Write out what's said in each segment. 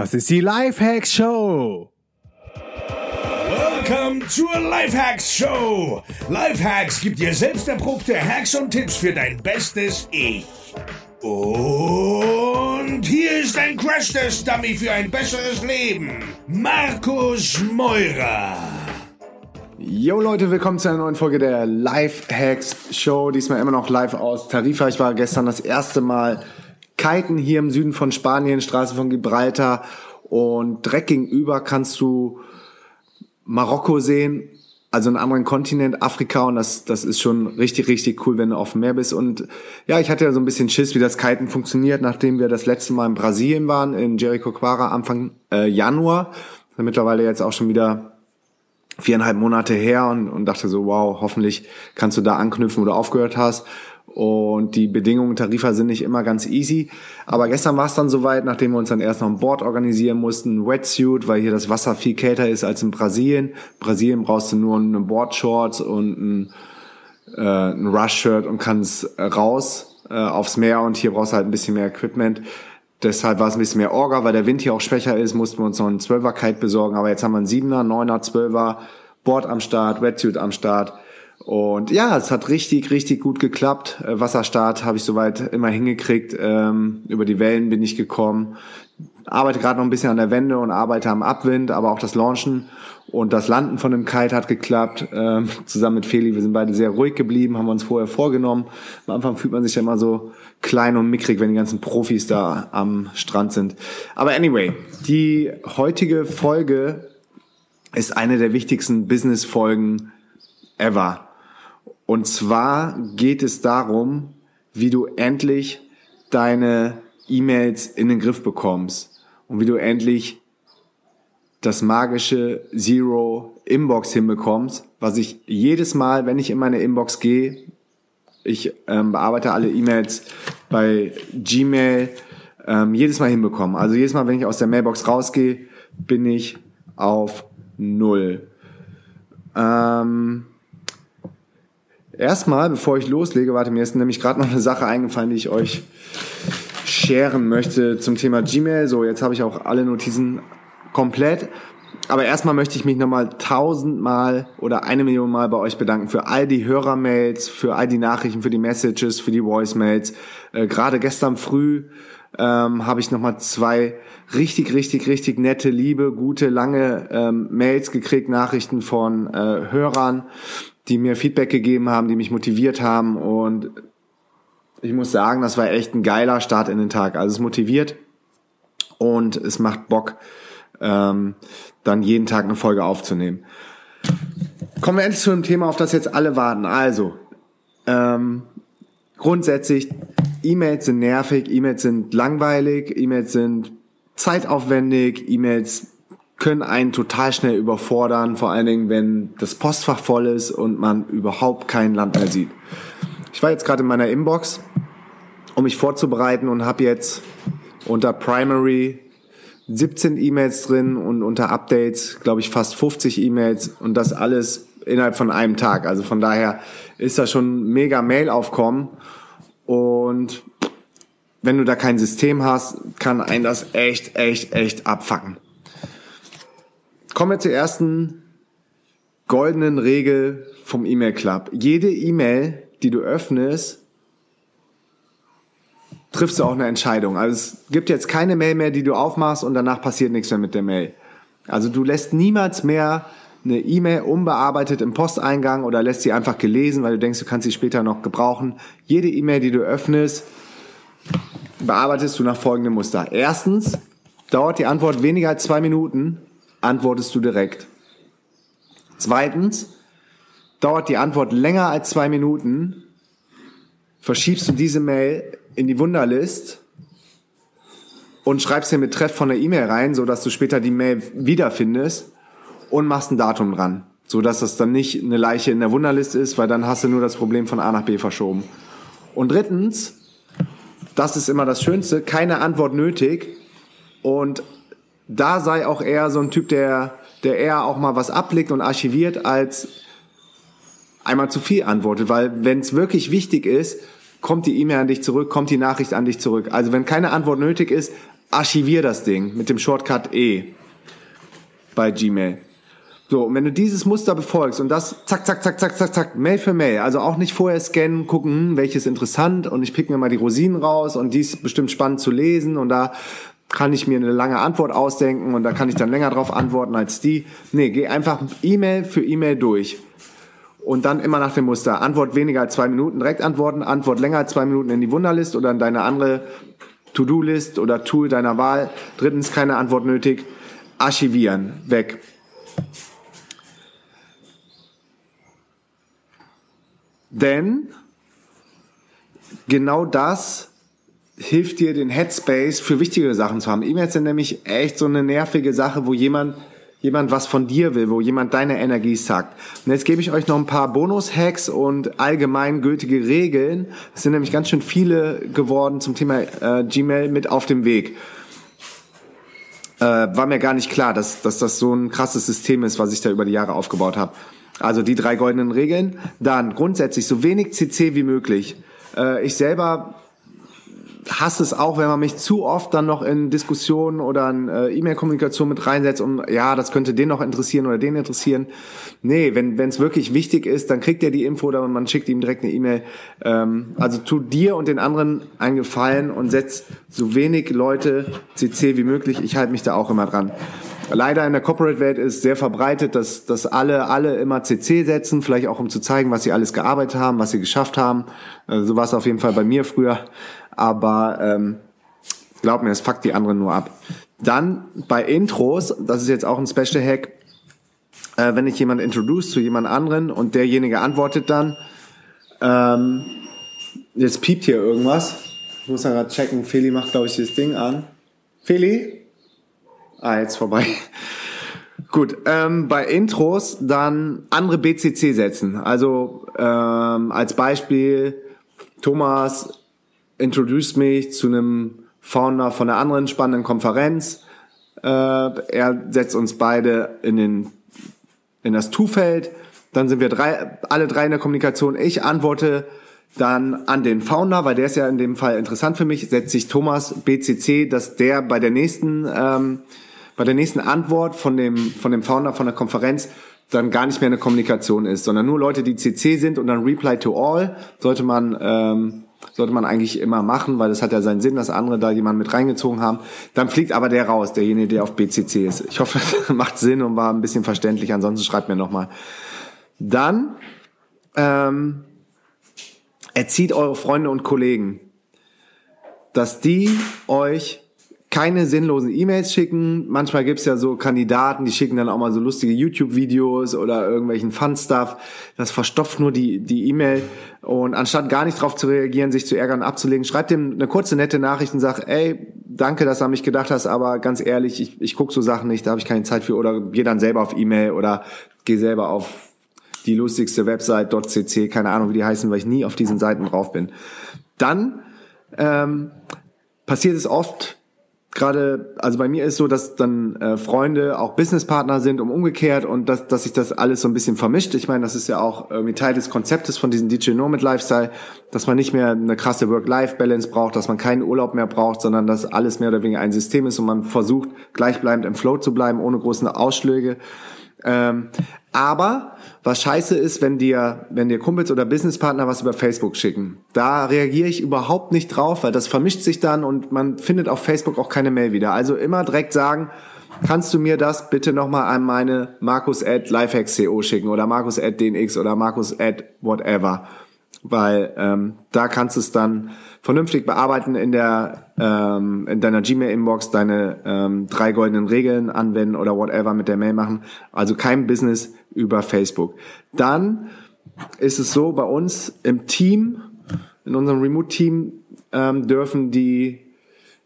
Das ist die Lifehacks Show. Welcome zur Lifehacks Show. Lifehacks gibt dir selbst erprobte Hacks und Tipps für dein bestes Ich. Und hier ist ein Crash-Test-Dummy für ein besseres Leben. Markus Meurer. Yo Leute, willkommen zu einer neuen Folge der Lifehacks Show. Diesmal immer noch live aus Tarifa. Ich war gestern das erste Mal kiten hier im Süden von Spanien, Straße von Gibraltar. Und direkt gegenüber kannst du Marokko sehen, also einen anderen Kontinent, Afrika. Und das, das ist schon richtig, richtig cool, wenn du auf dem Meer bist. Und ja, ich hatte ja so ein bisschen Schiss, wie das Kiten funktioniert, nachdem wir das letzte Mal in Brasilien waren, in Jericoacoara Anfang äh, Januar. Mittlerweile jetzt auch schon wieder viereinhalb Monate her und, und dachte so, wow, hoffentlich kannst du da anknüpfen, wo du aufgehört hast. Und die Bedingungen Tarifa sind nicht immer ganz easy. Aber gestern war es dann soweit, nachdem wir uns dann erst noch ein Board organisieren mussten, ein Wetsuit, weil hier das Wasser viel kälter ist als in Brasilien. Brasilien brauchst du nur eine Boardshorts und ein, äh, ein Rush-Shirt und kannst raus äh, aufs Meer und hier brauchst du halt ein bisschen mehr Equipment. Deshalb war es ein bisschen mehr Orga, weil der Wind hier auch schwächer ist, mussten wir uns noch einen 12er Kite besorgen. Aber jetzt haben wir einen 7er, 9er, 12er, Board am Start, Wetsuit am Start. Und ja, es hat richtig, richtig gut geklappt. Äh, Wasserstart habe ich soweit immer hingekriegt. Ähm, über die Wellen bin ich gekommen. Arbeite gerade noch ein bisschen an der Wende und arbeite am Abwind, aber auch das Launchen und das Landen von dem Kite hat geklappt. Ähm, zusammen mit Feli, wir sind beide sehr ruhig geblieben, haben uns vorher vorgenommen. Am Anfang fühlt man sich ja immer so klein und mickrig, wenn die ganzen Profis da am Strand sind. Aber anyway, die heutige Folge ist eine der wichtigsten Business-Folgen ever. Und zwar geht es darum, wie du endlich deine E-Mails in den Griff bekommst und wie du endlich das magische Zero Inbox hinbekommst, was ich jedes Mal, wenn ich in meine Inbox gehe, ich ähm, bearbeite alle E-Mails bei Gmail, ähm, jedes Mal hinbekommen. Also jedes Mal, wenn ich aus der Mailbox rausgehe, bin ich auf Null. Ähm, Erstmal, bevor ich loslege, warte, mir ist nämlich gerade noch eine Sache eingefallen, die ich euch sharen möchte zum Thema Gmail. So, jetzt habe ich auch alle Notizen komplett. Aber erstmal möchte ich mich nochmal tausendmal oder eine Million Mal bei euch bedanken für all die Hörermails, für all die Nachrichten, für die Messages, für die Voicemails. Äh, Gerade gestern früh ähm, habe ich nochmal zwei richtig, richtig, richtig nette, liebe, gute, lange ähm, Mails gekriegt, Nachrichten von äh, Hörern die mir Feedback gegeben haben, die mich motiviert haben und ich muss sagen, das war echt ein geiler Start in den Tag. Also es motiviert und es macht Bock, ähm, dann jeden Tag eine Folge aufzunehmen. Kommen wir endlich zu einem Thema, auf das jetzt alle warten. Also, ähm, grundsätzlich, E-Mails sind nervig, E-Mails sind langweilig, E-Mails sind zeitaufwendig, E-Mails können einen total schnell überfordern, vor allen Dingen, wenn das Postfach voll ist und man überhaupt kein Land mehr sieht. Ich war jetzt gerade in meiner Inbox, um mich vorzubereiten und habe jetzt unter Primary 17 E-Mails drin und unter Updates, glaube ich, fast 50 E-Mails und das alles innerhalb von einem Tag. Also von daher ist da schon mega Mail-Aufkommen und wenn du da kein System hast, kann ein das echt, echt, echt abfacken. Kommen wir zur ersten goldenen Regel vom E-Mail Club. Jede E-Mail, die du öffnest, triffst du auch eine Entscheidung. Also es gibt jetzt keine Mail mehr, die du aufmachst und danach passiert nichts mehr mit der Mail. Also du lässt niemals mehr eine E-Mail unbearbeitet im Posteingang oder lässt sie einfach gelesen, weil du denkst, du kannst sie später noch gebrauchen. Jede E-Mail, die du öffnest, bearbeitest du nach folgendem Muster. Erstens dauert die Antwort weniger als zwei Minuten antwortest du direkt. Zweitens, dauert die Antwort länger als zwei Minuten, verschiebst du diese Mail in die Wunderlist und schreibst den Betreff von der E-Mail rein, so dass du später die Mail wiederfindest und machst ein Datum dran, so dass das dann nicht eine Leiche in der Wunderlist ist, weil dann hast du nur das Problem von A nach B verschoben. Und drittens, das ist immer das Schönste, keine Antwort nötig und da sei auch eher so ein Typ, der, der eher auch mal was ablegt und archiviert, als einmal zu viel antwortet. Weil wenn es wirklich wichtig ist, kommt die E-Mail an dich zurück, kommt die Nachricht an dich zurück. Also wenn keine Antwort nötig ist, archivier das Ding mit dem Shortcut E bei Gmail. So, und wenn du dieses Muster befolgst und das zack, zack, zack, zack, zack, zack, Mail für Mail, also auch nicht vorher scannen, gucken, hm, welches interessant und ich pick mir mal die Rosinen raus und die ist bestimmt spannend zu lesen und da kann ich mir eine lange Antwort ausdenken und da kann ich dann länger drauf antworten als die. Nee, geh einfach E-Mail für E-Mail durch. Und dann immer nach dem Muster. Antwort weniger als zwei Minuten, direkt antworten. Antwort länger als zwei Minuten in die Wunderlist oder in deine andere To-Do-List oder Tool deiner Wahl. Drittens, keine Antwort nötig. Archivieren. Weg. Denn genau das hilft dir, den Headspace für wichtigere Sachen zu haben. E-Mails sind nämlich echt so eine nervige Sache, wo jemand jemand was von dir will, wo jemand deine Energie sagt. Und jetzt gebe ich euch noch ein paar Bonus-Hacks und allgemeingültige Regeln. Es sind nämlich ganz schön viele geworden zum Thema äh, Gmail mit auf dem Weg. Äh, war mir gar nicht klar, dass, dass das so ein krasses System ist, was ich da über die Jahre aufgebaut habe. Also die drei goldenen Regeln. Dann grundsätzlich so wenig CC wie möglich. Äh, ich selber hasse es auch, wenn man mich zu oft dann noch in Diskussionen oder in äh, E-Mail-Kommunikation mit reinsetzt und ja, das könnte den noch interessieren oder den interessieren. Nee, wenn es wirklich wichtig ist, dann kriegt er die Info oder man schickt ihm direkt eine E-Mail. Ähm, also tu dir und den anderen einen Gefallen und setz so wenig Leute CC wie möglich. Ich halte mich da auch immer dran. Leider in der Corporate-Welt ist sehr verbreitet, dass, dass alle, alle immer CC setzen, vielleicht auch um zu zeigen, was sie alles gearbeitet haben, was sie geschafft haben. Also so war es auf jeden Fall bei mir früher aber ähm, glaub mir, es fuckt die anderen nur ab. Dann bei Intros, das ist jetzt auch ein Special Hack, äh, wenn ich jemand introduce zu jemand anderen und derjenige antwortet dann, ähm, jetzt piept hier irgendwas. Ich muss mal gerade checken, Feli macht, glaube ich, das Ding an. Feli? Ah, jetzt vorbei. Gut, ähm, bei Intros dann andere BCC setzen. Also ähm, als Beispiel, Thomas introduced mich zu einem Founder von einer anderen spannenden Konferenz. Äh, er setzt uns beide in den in das Tu-Feld. Dann sind wir drei, alle drei in der Kommunikation. Ich antworte dann an den Founder, weil der ist ja in dem Fall interessant für mich, setzt sich Thomas BCC, dass der bei der nächsten, ähm, bei der nächsten Antwort von dem, von dem Founder von der Konferenz dann gar nicht mehr eine Kommunikation ist, sondern nur Leute, die CC sind und dann Reply to All sollte man ähm, sollte man eigentlich immer machen, weil das hat ja seinen Sinn, dass andere da jemanden mit reingezogen haben. Dann fliegt aber der raus, derjenige, der auf BCC ist. Ich hoffe, das macht Sinn und war ein bisschen verständlich. Ansonsten schreibt mir nochmal. Dann ähm, erzieht eure Freunde und Kollegen, dass die euch keine sinnlosen E-Mails schicken. Manchmal gibt's ja so Kandidaten, die schicken dann auch mal so lustige YouTube-Videos oder irgendwelchen Fun-Stuff. Das verstopft nur die die E-Mail. Und anstatt gar nicht drauf zu reagieren, sich zu ärgern und abzulegen, schreibt ihm eine kurze, nette Nachricht und sagt, ey, danke, dass du an mich gedacht hast, aber ganz ehrlich, ich, ich gucke so Sachen nicht, da habe ich keine Zeit für. Oder geh dann selber auf E-Mail oder geh selber auf die lustigste Website .cc, keine Ahnung, wie die heißen, weil ich nie auf diesen Seiten drauf bin. Dann ähm, passiert es oft, gerade, also bei mir ist so, dass dann äh, Freunde auch Businesspartner sind und umgekehrt und dass, dass sich das alles so ein bisschen vermischt. Ich meine, das ist ja auch irgendwie Teil des Konzeptes von diesem DJ Nomad Lifestyle, dass man nicht mehr eine krasse Work-Life-Balance braucht, dass man keinen Urlaub mehr braucht, sondern dass alles mehr oder weniger ein System ist und man versucht, gleichbleibend im Flow zu bleiben, ohne großen Ausschläge. Ähm, aber was scheiße ist, wenn dir, wenn dir Kumpels oder Businesspartner was über Facebook schicken. Da reagiere ich überhaupt nicht drauf, weil das vermischt sich dann und man findet auf Facebook auch keine Mail wieder. Also immer direkt sagen, kannst du mir das bitte nochmal an meine Markus at lifehacks.co schicken oder Markus at dnx oder Markus at whatever. Weil ähm, da kannst du es dann vernünftig bearbeiten in der ähm, in deiner Gmail-Inbox, deine ähm, drei goldenen Regeln anwenden oder whatever mit der Mail machen. Also kein Business über Facebook. Dann ist es so, bei uns im Team, in unserem Remote-Team, ähm, dürfen die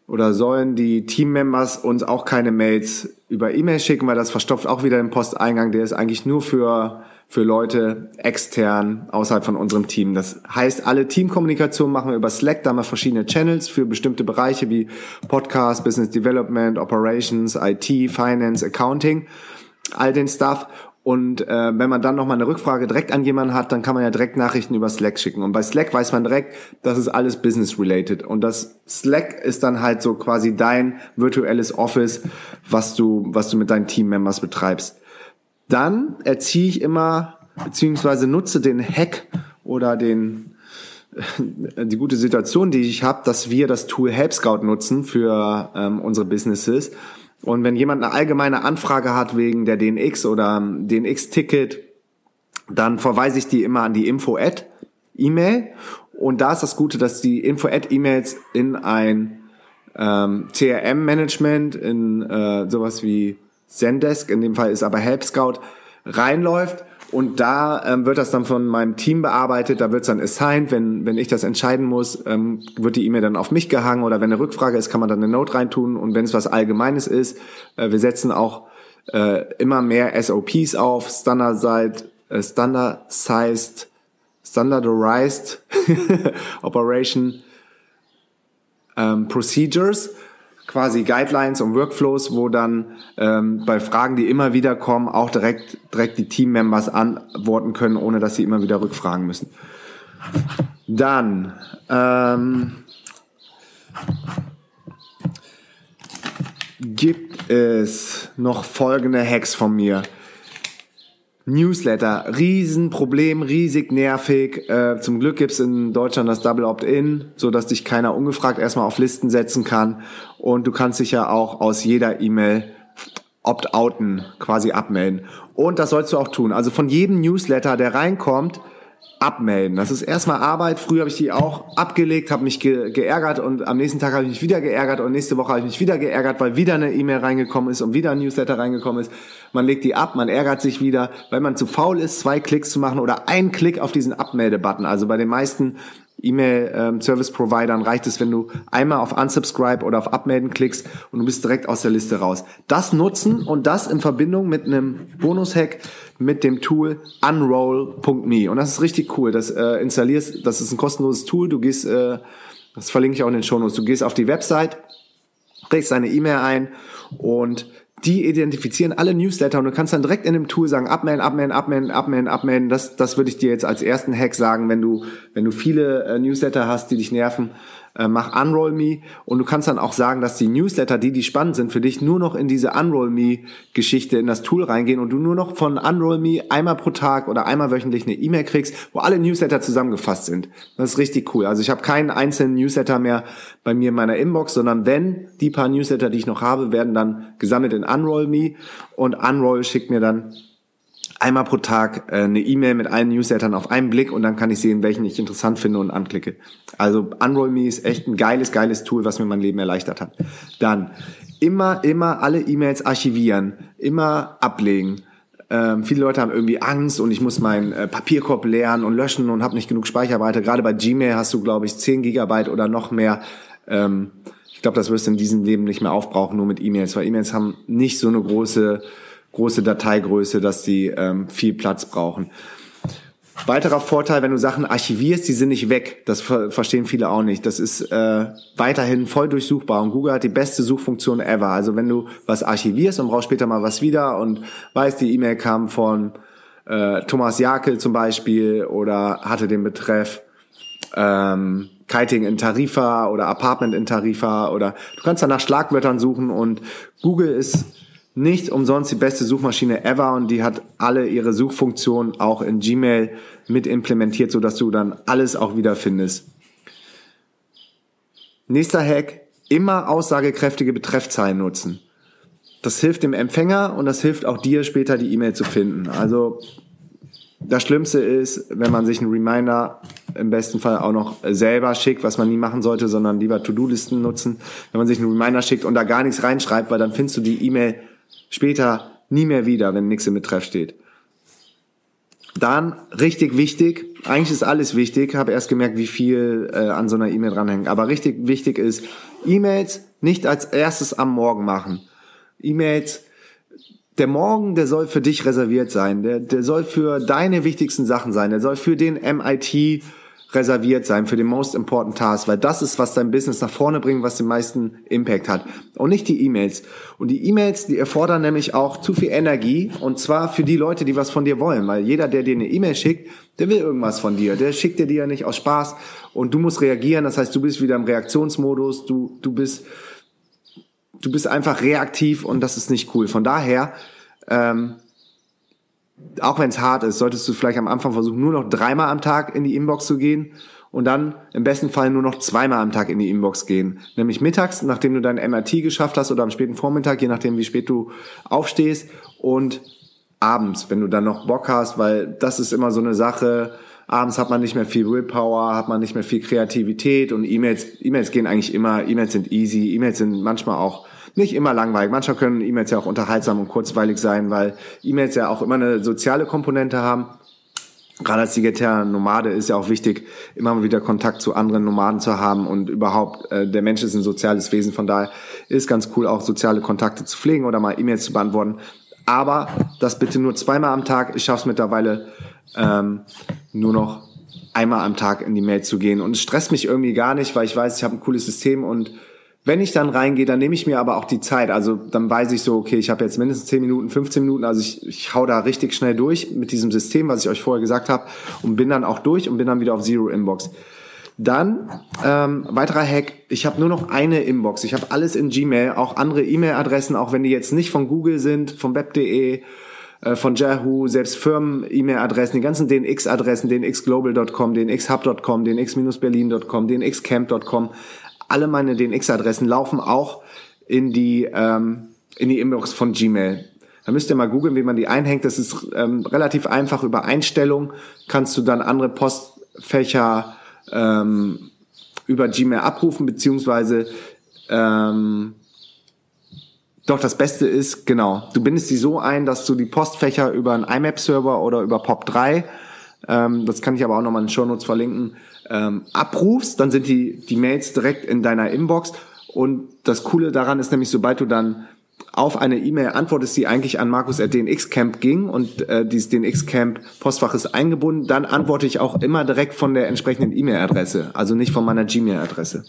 oder sollen die Team-Members uns auch keine Mails über E-Mail schicken, weil das verstopft auch wieder den Posteingang. Der ist eigentlich nur für für Leute extern außerhalb von unserem Team. Das heißt, alle Teamkommunikation machen wir über Slack, da haben wir verschiedene Channels für bestimmte Bereiche wie Podcast, Business Development, Operations, IT, Finance, Accounting, all den Stuff. Und äh, wenn man dann nochmal eine Rückfrage direkt an jemanden hat, dann kann man ja direkt Nachrichten über Slack schicken. Und bei Slack weiß man direkt, das ist alles business-related. Und das Slack ist dann halt so quasi dein virtuelles Office, was du, was du mit deinen Team-Members betreibst. Dann erziehe ich immer, beziehungsweise nutze den Hack oder den die gute Situation, die ich habe, dass wir das Tool Help Scout nutzen für ähm, unsere Businesses. Und wenn jemand eine allgemeine Anfrage hat wegen der DNX oder DNX-Ticket, dann verweise ich die immer an die Info-Ad-E-Mail. Und da ist das Gute, dass die Info-Ad-E-Mails in ein ähm, CRM-Management, in äh, sowas wie Zendesk, in dem Fall ist aber Help Scout, reinläuft und da ähm, wird das dann von meinem Team bearbeitet, da wird es dann assigned, wenn, wenn ich das entscheiden muss, ähm, wird die E-Mail dann auf mich gehangen. Oder wenn eine Rückfrage ist, kann man dann eine Note reintun. Und wenn es was Allgemeines ist, äh, wir setzen auch äh, immer mehr SOPs auf, Standardized, äh, Standardized, Standardized Operation ähm, Procedures, quasi Guidelines und Workflows, wo dann ähm, bei Fragen, die immer wieder kommen, auch direkt, direkt die Teammembers antworten können, ohne dass sie immer wieder rückfragen müssen. Dann ähm, gibt es noch folgende Hacks von mir. Newsletter, Riesenproblem, riesig nervig. Äh, zum Glück gibt's in Deutschland das Double Opt-in, so dass dich keiner ungefragt erstmal auf Listen setzen kann. Und du kannst dich ja auch aus jeder E-Mail Opt-outen quasi abmelden. Und das sollst du auch tun. Also von jedem Newsletter, der reinkommt, abmelden. Das ist erstmal Arbeit. Früher habe ich die auch abgelegt, habe mich ge geärgert und am nächsten Tag habe ich mich wieder geärgert und nächste Woche habe ich mich wieder geärgert, weil wieder eine E-Mail reingekommen ist und wieder ein Newsletter reingekommen ist. Man legt die ab, man ärgert sich wieder, weil man zu faul ist, zwei Klicks zu machen oder einen Klick auf diesen Abmelde-Button. Also bei den meisten E-Mail-Service-Providern reicht es, wenn du einmal auf Unsubscribe oder auf Abmelden klickst und du bist direkt aus der Liste raus. Das nutzen und das in Verbindung mit einem Bonus-Hack mit dem Tool unroll.me. Und das ist richtig cool. Das äh, installierst, das ist ein kostenloses Tool. Du gehst, äh, das verlinke ich auch in den Shownotes, du gehst auf die Website, trägst deine E-Mail ein und die identifizieren alle Newsletter und du kannst dann direkt in dem Tool sagen, abmelden, abmelden, abmelden, abmelden, abmelden. Das, das würde ich dir jetzt als ersten Hack sagen, wenn du, wenn du viele äh, Newsletter hast, die dich nerven, äh, mach Unroll Me und du kannst dann auch sagen, dass die Newsletter, die, die spannend sind für dich, nur noch in diese Unroll Me Geschichte in das Tool reingehen und du nur noch von Unroll Me einmal pro Tag oder einmal wöchentlich eine E-Mail kriegst, wo alle Newsletter zusammengefasst sind. Das ist richtig cool. Also ich habe keinen einzelnen Newsletter mehr bei mir in meiner Inbox, sondern wenn die paar Newsletter, die ich noch habe, werden dann gesammelt in Unroll Me und Unroll schickt mir dann einmal pro Tag äh, eine E-Mail mit allen Newslettern auf einen Blick und dann kann ich sehen, welchen ich interessant finde und anklicke. Also Unroll Me ist echt ein geiles, geiles Tool, was mir mein Leben erleichtert hat. Dann immer, immer alle E-Mails archivieren, immer ablegen. Ähm, viele Leute haben irgendwie Angst und ich muss meinen äh, Papierkorb leeren und löschen und habe nicht genug Speicherweite. Gerade bei Gmail hast du, glaube ich, 10 Gigabyte oder noch mehr. Ähm, ich glaube, das wirst du in diesem Leben nicht mehr aufbrauchen, nur mit E-Mails, weil E-Mails haben nicht so eine große große Dateigröße, dass die ähm, viel Platz brauchen. Weiterer Vorteil, wenn du Sachen archivierst, die sind nicht weg. Das ver verstehen viele auch nicht. Das ist äh, weiterhin voll durchsuchbar und Google hat die beste Suchfunktion ever. Also wenn du was archivierst und brauchst später mal was wieder und weißt, die E-Mail kam von äh, Thomas Jakel zum Beispiel oder hatte den Betreff ähm, Kiting in Tarifa oder Apartment in Tarifa oder du kannst dann nach Schlagwörtern suchen und Google ist nicht umsonst die beste Suchmaschine ever und die hat alle ihre Suchfunktionen auch in Gmail mit implementiert, so dass du dann alles auch wieder findest. Nächster Hack, immer aussagekräftige Betreffzeilen nutzen. Das hilft dem Empfänger und das hilft auch dir später die E-Mail zu finden. Also das Schlimmste ist, wenn man sich einen Reminder im besten Fall auch noch selber schickt, was man nie machen sollte, sondern lieber To-Do-Listen nutzen. Wenn man sich einen Reminder schickt und da gar nichts reinschreibt, weil dann findest du die E-Mail später nie mehr wieder, wenn nichts im Betreff steht. Dann richtig wichtig, eigentlich ist alles wichtig, habe erst gemerkt, wie viel äh, an so einer E-Mail dranhängt, aber richtig wichtig ist, E-Mails nicht als erstes am Morgen machen. E-Mails, der Morgen, der soll für dich reserviert sein, der, der soll für deine wichtigsten Sachen sein, der soll für den MIT reserviert sein für den most important task, weil das ist, was dein Business nach vorne bringt, was den meisten Impact hat. Und nicht die E-Mails. Und die E-Mails, die erfordern nämlich auch zu viel Energie und zwar für die Leute, die was von dir wollen, weil jeder, der dir eine E-Mail schickt, der will irgendwas von dir. Der schickt dir die ja nicht aus Spaß und du musst reagieren. Das heißt, du bist wieder im Reaktionsmodus, du, du bist, du bist einfach reaktiv und das ist nicht cool. Von daher, ähm, auch wenn es hart ist, solltest du vielleicht am Anfang versuchen, nur noch dreimal am Tag in die Inbox zu gehen und dann im besten Fall nur noch zweimal am Tag in die Inbox gehen. Nämlich mittags, nachdem du dein MRT geschafft hast oder am späten Vormittag, je nachdem wie spät du aufstehst und abends, wenn du dann noch Bock hast, weil das ist immer so eine Sache, abends hat man nicht mehr viel Willpower, hat man nicht mehr viel Kreativität und E-Mails, E-Mails gehen eigentlich immer, E-Mails sind easy, E-Mails sind manchmal auch nicht immer langweilig. Manchmal können E-Mails ja auch unterhaltsam und kurzweilig sein, weil E-Mails ja auch immer eine soziale Komponente haben. Gerade als digitaler Nomade ist ja auch wichtig, immer mal wieder Kontakt zu anderen Nomaden zu haben und überhaupt, äh, der Mensch ist ein soziales Wesen, von daher ist ganz cool, auch soziale Kontakte zu pflegen oder mal E-Mails zu beantworten. Aber das bitte nur zweimal am Tag. Ich schaffe es mittlerweile ähm, nur noch einmal am Tag in die Mail zu gehen. Und es stresst mich irgendwie gar nicht, weil ich weiß, ich habe ein cooles System und wenn ich dann reingehe, dann nehme ich mir aber auch die Zeit. Also dann weiß ich so, okay, ich habe jetzt mindestens 10 Minuten, 15 Minuten. Also ich, ich hau da richtig schnell durch mit diesem System, was ich euch vorher gesagt habe, und bin dann auch durch und bin dann wieder auf Zero Inbox. Dann ähm, weiterer Hack, ich habe nur noch eine Inbox. Ich habe alles in Gmail, auch andere E-Mail-Adressen, auch wenn die jetzt nicht von Google sind, von web.de, äh, von Yahoo, selbst Firmen-E-Mail-Adressen, die ganzen DNX-Adressen, dnxglobal.com, dnxhub.com, dnx-berlin.com, dnxcamp.com, alle meine DNX-Adressen laufen auch in die, ähm, in die Inbox von Gmail. Da müsst ihr mal googeln, wie man die einhängt. Das ist ähm, relativ einfach. Über Einstellung kannst du dann andere Postfächer ähm, über Gmail abrufen, beziehungsweise ähm, doch, das Beste ist, genau, du bindest die so ein, dass du die Postfächer über einen IMAP-Server oder über POP3, ähm, das kann ich aber auch nochmal in den Show Notes verlinken, ähm, abrufst, dann sind die, die Mails direkt in deiner Inbox. Und das Coole daran ist nämlich, sobald du dann auf eine E-Mail antwortest, die eigentlich an Markus at DNX-Camp ging und äh, dieses DNX-Camp-Postfach ist eingebunden, dann antworte ich auch immer direkt von der entsprechenden E-Mail-Adresse, also nicht von meiner Gmail-Adresse.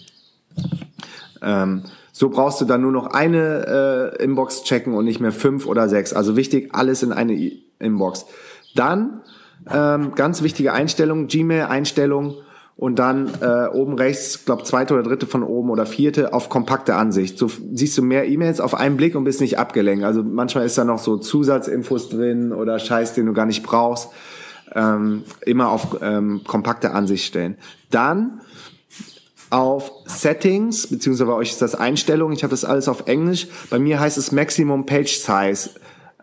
Ähm, so brauchst du dann nur noch eine äh, Inbox checken und nicht mehr fünf oder sechs. Also wichtig, alles in eine e Inbox. Dann ähm, ganz wichtige Einstellung, Gmail-Einstellung und dann äh, oben rechts, glaube zweite oder dritte von oben oder vierte auf kompakte Ansicht. So siehst du mehr E-Mails auf einen Blick und bist nicht abgelenkt. Also manchmal ist da noch so Zusatzinfos drin oder Scheiß, den du gar nicht brauchst. Ähm, immer auf ähm, kompakte Ansicht stellen. Dann auf Settings, beziehungsweise bei euch ist das Einstellung. Ich habe das alles auf Englisch. Bei mir heißt es Maximum Page Size.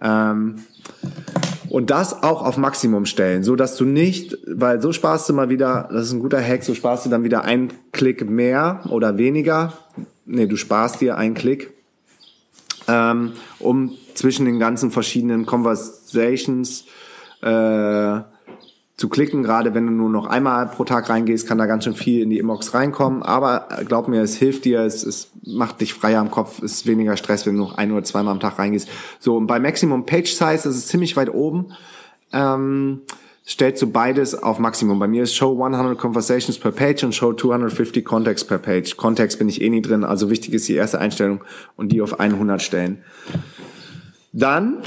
Ähm, und das auch auf Maximum stellen, so dass du nicht, weil so sparst du mal wieder, das ist ein guter Hack, so sparst du dann wieder einen Klick mehr oder weniger. Nee, du sparst dir einen Klick, ähm, um zwischen den ganzen verschiedenen Conversations äh, zu klicken. Gerade wenn du nur noch einmal pro Tag reingehst, kann da ganz schön viel in die Inbox reinkommen. Aber glaub mir, es hilft dir, es, es macht dich freier am Kopf, es ist weniger Stress, wenn du noch ein oder zweimal am Tag reingehst. So, und bei Maximum Page Size, das ist ziemlich weit oben. Ähm, stellst du beides auf Maximum. Bei mir ist Show 100 Conversations per Page und Show 250 Context per Page. Context bin ich eh nie drin, also wichtig ist die erste Einstellung und die auf 100 stellen. Dann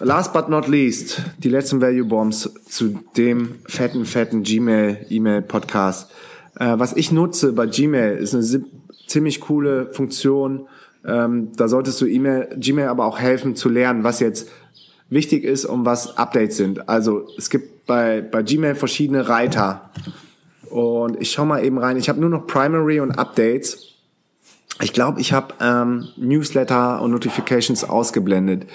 last but not least, die letzten Value Bombs zu dem fetten, fetten Gmail E-Mail Podcast. Äh, was ich nutze bei Gmail ist eine ziemlich coole Funktion. Ähm, da solltest du E-Mail, Gmail aber auch helfen zu lernen, was jetzt wichtig ist und was Updates sind. Also es gibt bei, bei Gmail verschiedene Reiter. Und ich schau mal eben rein. Ich habe nur noch Primary und Updates. Ich glaube, ich habe ähm, Newsletter und Notifications ausgeblendet.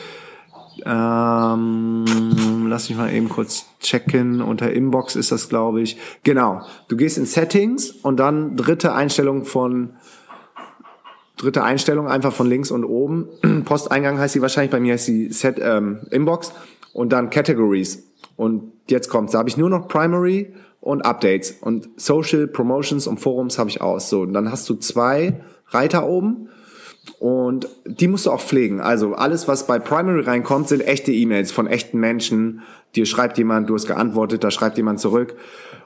Ähm, lass mich mal eben kurz checken. Unter Inbox ist das, glaube ich. Genau. Du gehst in Settings und dann dritte Einstellung von dritte Einstellung einfach von links und oben. Posteingang heißt sie wahrscheinlich, bei mir heißt sie Set ähm, Inbox und dann Categories. Und jetzt kommt's. Da habe ich nur noch Primary und Updates und Social Promotions und Forums habe ich aus. So, und dann hast du zwei Reiter oben und die musst du auch pflegen. Also alles, was bei Primary reinkommt, sind echte E-Mails von echten Menschen. Dir schreibt jemand, du hast geantwortet, da schreibt jemand zurück.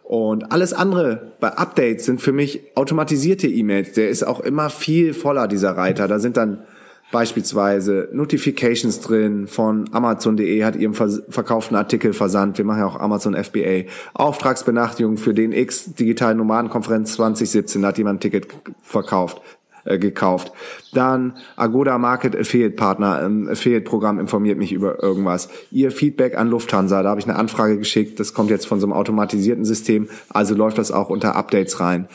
Und alles andere bei Updates sind für mich automatisierte E-Mails. Der ist auch immer viel voller, dieser Reiter. Da sind dann beispielsweise Notifications drin von Amazon.de hat ihren verkauften Artikel versandt. Wir machen ja auch Amazon FBA. Auftragsbenachrichtigung für den X Digitalen Nomadenkonferenz 2017 da hat jemand ein Ticket verkauft äh, gekauft. Dann Agoda Market Affiliate Partner, ähm, Affiliate Programm informiert mich über irgendwas. Ihr Feedback an Lufthansa, da habe ich eine Anfrage geschickt, das kommt jetzt von so einem automatisierten System, also läuft das auch unter Updates rein.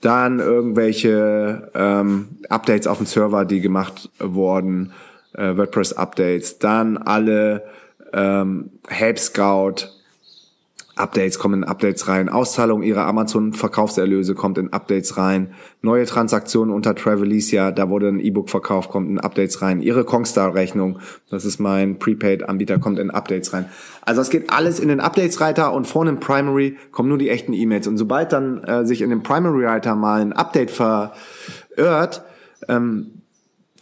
Dann irgendwelche ähm, Updates auf dem Server, die gemacht wurden, äh, WordPress-Updates. Dann alle ähm, Help Scout, Updates kommen in Updates rein. Auszahlung ihrer Amazon-Verkaufserlöse kommt in Updates rein. Neue Transaktionen unter Travelicia, da wurde ein E-Book verkauft, kommt in Updates rein. Ihre Kongstar-Rechnung, das ist mein Prepaid-Anbieter, kommt in Updates rein. Also es geht alles in den Updates-Reiter und vorne im Primary kommen nur die echten E-Mails. Und sobald dann äh, sich in dem Primary-Reiter mal ein Update verirrt, ähm,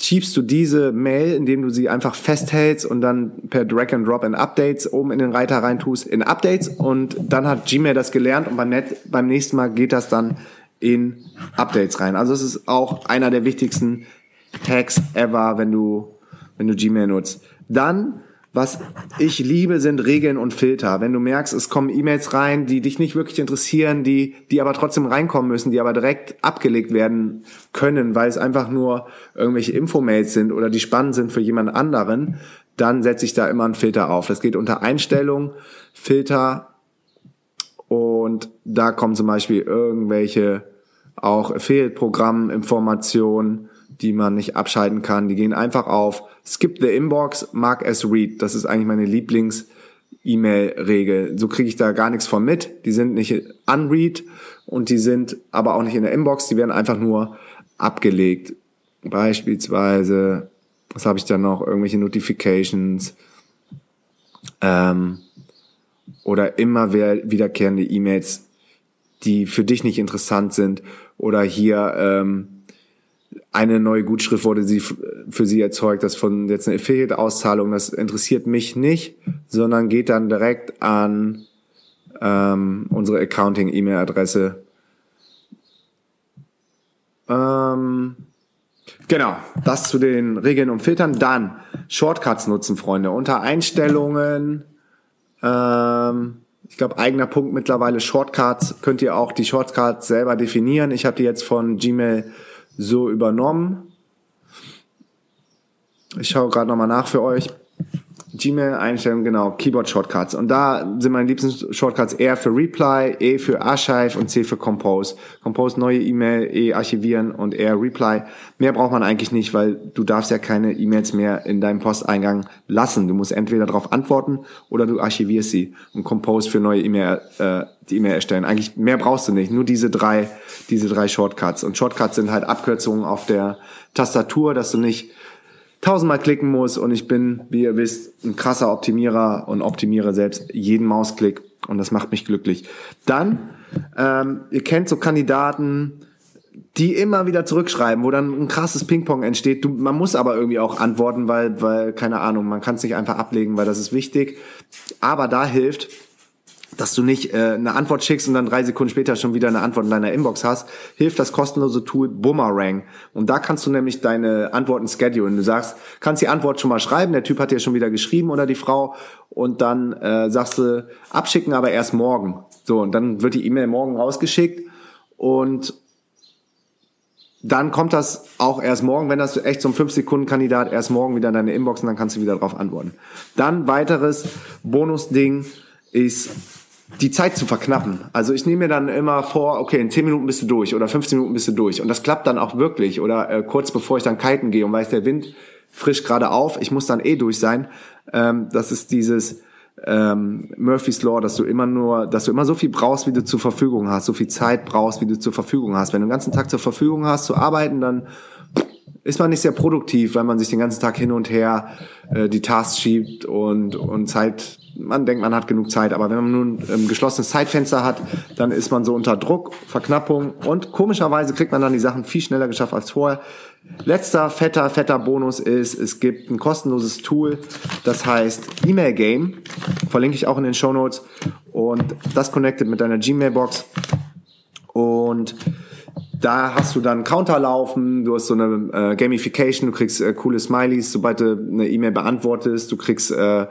schiebst du diese Mail, indem du sie einfach festhältst und dann per Drag and Drop in Updates oben in den Reiter reintust, in Updates und dann hat Gmail das gelernt und beim, Net, beim nächsten Mal geht das dann in Updates rein. Also es ist auch einer der wichtigsten Hacks ever, wenn du, wenn du Gmail nutzt. Dann was ich liebe, sind Regeln und Filter. Wenn du merkst, es kommen E-Mails rein, die dich nicht wirklich interessieren, die, die aber trotzdem reinkommen müssen, die aber direkt abgelegt werden können, weil es einfach nur irgendwelche Infomails sind oder die spannend sind für jemand anderen, dann setze ich da immer einen Filter auf. Das geht unter Einstellung, Filter und da kommen zum Beispiel irgendwelche auch Affiliate-Programm-Informationen, die man nicht abschalten kann. Die gehen einfach auf Skip the Inbox, Mark as Read. Das ist eigentlich meine Lieblings- E-Mail-Regel. So kriege ich da gar nichts von mit. Die sind nicht unread und die sind aber auch nicht in der Inbox. Die werden einfach nur abgelegt. Beispielsweise, was habe ich da noch? Irgendwelche Notifications ähm, oder immer wiederkehrende E-Mails, die für dich nicht interessant sind. Oder hier ähm, eine neue Gutschrift wurde sie für sie erzeugt, das von jetzt eine Affiliate-Auszahlung, das interessiert mich nicht, sondern geht dann direkt an ähm, unsere Accounting-E-Mail-Adresse. Ähm, genau, das zu den Regeln und Filtern. Dann Shortcuts nutzen, Freunde. Unter Einstellungen, ähm, ich glaube, eigener Punkt mittlerweile Shortcuts, könnt ihr auch die Shortcuts selber definieren. Ich habe die jetzt von Gmail so übernommen. Ich schaue gerade nochmal nach für euch. Gmail-Einstellungen, genau, Keyboard-Shortcuts. Und da sind meine liebsten Shortcuts R für Reply, E für Archive und C für Compose. Compose neue E-Mail, E archivieren und R Reply. Mehr braucht man eigentlich nicht, weil du darfst ja keine E-Mails mehr in deinem Posteingang lassen. Du musst entweder darauf antworten oder du archivierst sie und Compose für neue E-Mail, äh, die E-Mail erstellen. Eigentlich mehr brauchst du nicht. Nur diese drei, diese drei Shortcuts. Und Shortcuts sind halt Abkürzungen auf der Tastatur, dass du nicht tausendmal klicken muss und ich bin, wie ihr wisst, ein krasser Optimierer und optimiere selbst jeden Mausklick und das macht mich glücklich. Dann, ähm, ihr kennt so Kandidaten, die immer wieder zurückschreiben, wo dann ein krasses Ping-Pong entsteht. Du, man muss aber irgendwie auch antworten, weil, weil, keine Ahnung, man kann es nicht einfach ablegen, weil das ist wichtig. Aber da hilft, dass du nicht äh, eine Antwort schickst und dann drei Sekunden später schon wieder eine Antwort in deiner Inbox hast, hilft das kostenlose Tool Boomerang. Und da kannst du nämlich deine Antworten schedulen. Du sagst, kannst die Antwort schon mal schreiben, der Typ hat dir schon wieder geschrieben oder die Frau und dann äh, sagst du, abschicken aber erst morgen. So, und dann wird die E-Mail morgen rausgeschickt und dann kommt das auch erst morgen, wenn das echt ein 5-Sekunden-Kandidat erst morgen wieder in deine Inbox und dann kannst du wieder darauf antworten. Dann weiteres Bonusding ist die Zeit zu verknappen. Also ich nehme mir dann immer vor, okay, in 10 Minuten bist du durch oder 15 Minuten bist du durch. Und das klappt dann auch wirklich. Oder äh, kurz bevor ich dann kiten gehe und weiß, der Wind frisch gerade auf, ich muss dann eh durch sein. Ähm, das ist dieses ähm, Murphy's Law, dass du immer nur, dass du immer so viel brauchst, wie du zur Verfügung hast, so viel Zeit brauchst, wie du zur Verfügung hast. Wenn du den ganzen Tag zur Verfügung hast zu arbeiten, dann ist man nicht sehr produktiv, weil man sich den ganzen Tag hin und her äh, die Tasks schiebt und, und Zeit man denkt, man hat genug Zeit, aber wenn man nun ein geschlossenes Zeitfenster hat, dann ist man so unter Druck, Verknappung und komischerweise kriegt man dann die Sachen viel schneller geschafft als vorher. Letzter fetter, fetter Bonus ist, es gibt ein kostenloses Tool, das heißt E-Mail Game, verlinke ich auch in den Show Notes Und das connected mit deiner Gmail-Box. Und da hast du dann Counter laufen, du hast so eine äh, Gamification, du kriegst äh, coole Smileys, sobald du eine E-Mail beantwortest, du kriegst äh,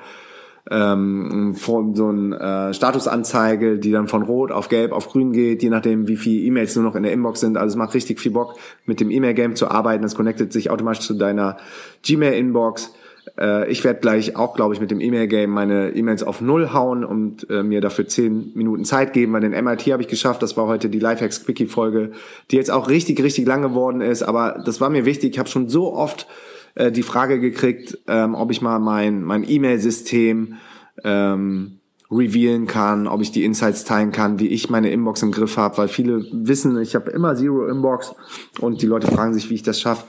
ähm, so eine äh, Statusanzeige, die dann von Rot auf Gelb auf Grün geht, je nachdem, wie viele E-Mails nur noch in der Inbox sind. Also es macht richtig viel Bock, mit dem E-Mail-Game zu arbeiten. Es connectet sich automatisch zu deiner Gmail-Inbox. Äh, ich werde gleich auch, glaube ich, mit dem E-Mail-Game meine E-Mails auf Null hauen und äh, mir dafür zehn Minuten Zeit geben, weil den MIT habe ich geschafft. Das war heute die Lifehacks-Quickie-Folge, die jetzt auch richtig, richtig lang geworden ist. Aber das war mir wichtig. Ich habe schon so oft äh, die Frage gekriegt, ähm, ob ich mal mein, mein E-Mail-System ähm, revealen kann, ob ich die Insights teilen kann, wie ich meine Inbox im Griff habe, weil viele wissen, ich habe immer Zero Inbox und die Leute fragen sich, wie ich das schaffe.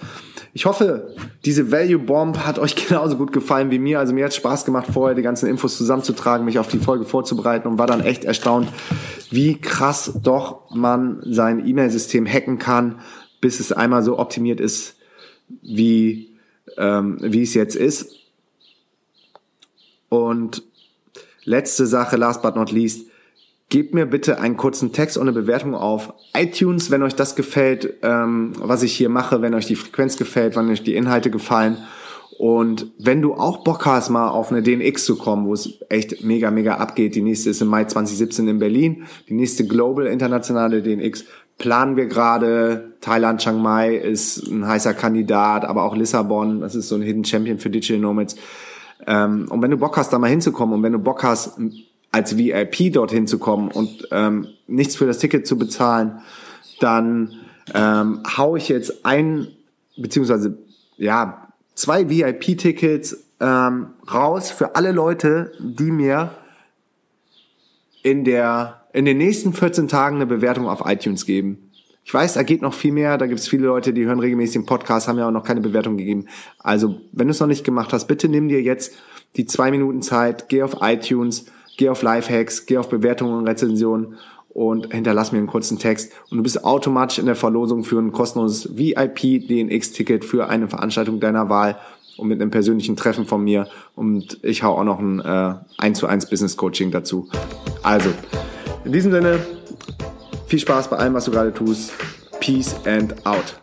Ich hoffe, diese Value Bomb hat euch genauso gut gefallen wie mir. Also mir hat Spaß gemacht, vorher die ganzen Infos zusammenzutragen, mich auf die Folge vorzubereiten und war dann echt erstaunt, wie krass doch man sein E-Mail-System hacken kann, bis es einmal so optimiert ist, wie, ähm, wie es jetzt ist. Und letzte Sache, last but not least, gebt mir bitte einen kurzen Text und eine Bewertung auf iTunes, wenn euch das gefällt, ähm, was ich hier mache, wenn euch die Frequenz gefällt, wenn euch die Inhalte gefallen. Und wenn du auch Bock hast, mal auf eine DNX zu kommen, wo es echt mega, mega abgeht, die nächste ist im Mai 2017 in Berlin, die nächste Global Internationale DNX planen wir gerade. Thailand, Chiang Mai ist ein heißer Kandidat, aber auch Lissabon, das ist so ein Hidden Champion für Digital Nomads. Ähm, und wenn du Bock hast, da mal hinzukommen und wenn du Bock hast, als VIP dorthin zu kommen und ähm, nichts für das Ticket zu bezahlen, dann ähm, hau ich jetzt ein, beziehungsweise ja, zwei VIP-Tickets ähm, raus für alle Leute, die mir in der in den nächsten 14 Tagen eine Bewertung auf iTunes geben. Ich weiß, da geht noch viel mehr. Da gibt es viele Leute, die hören regelmäßig den Podcast, haben ja auch noch keine Bewertung gegeben. Also, wenn du es noch nicht gemacht hast, bitte nimm dir jetzt die zwei Minuten Zeit, geh auf iTunes, geh auf Lifehacks, geh auf Bewertungen und Rezensionen und hinterlass mir einen kurzen Text und du bist automatisch in der Verlosung für ein kostenloses VIP DNX-Ticket für eine Veranstaltung deiner Wahl und mit einem persönlichen Treffen von mir und ich hau auch noch ein äh, 1 zu 1 Business Coaching dazu. Also, in diesem Sinne, viel Spaß bei allem, was du gerade tust. Peace and out.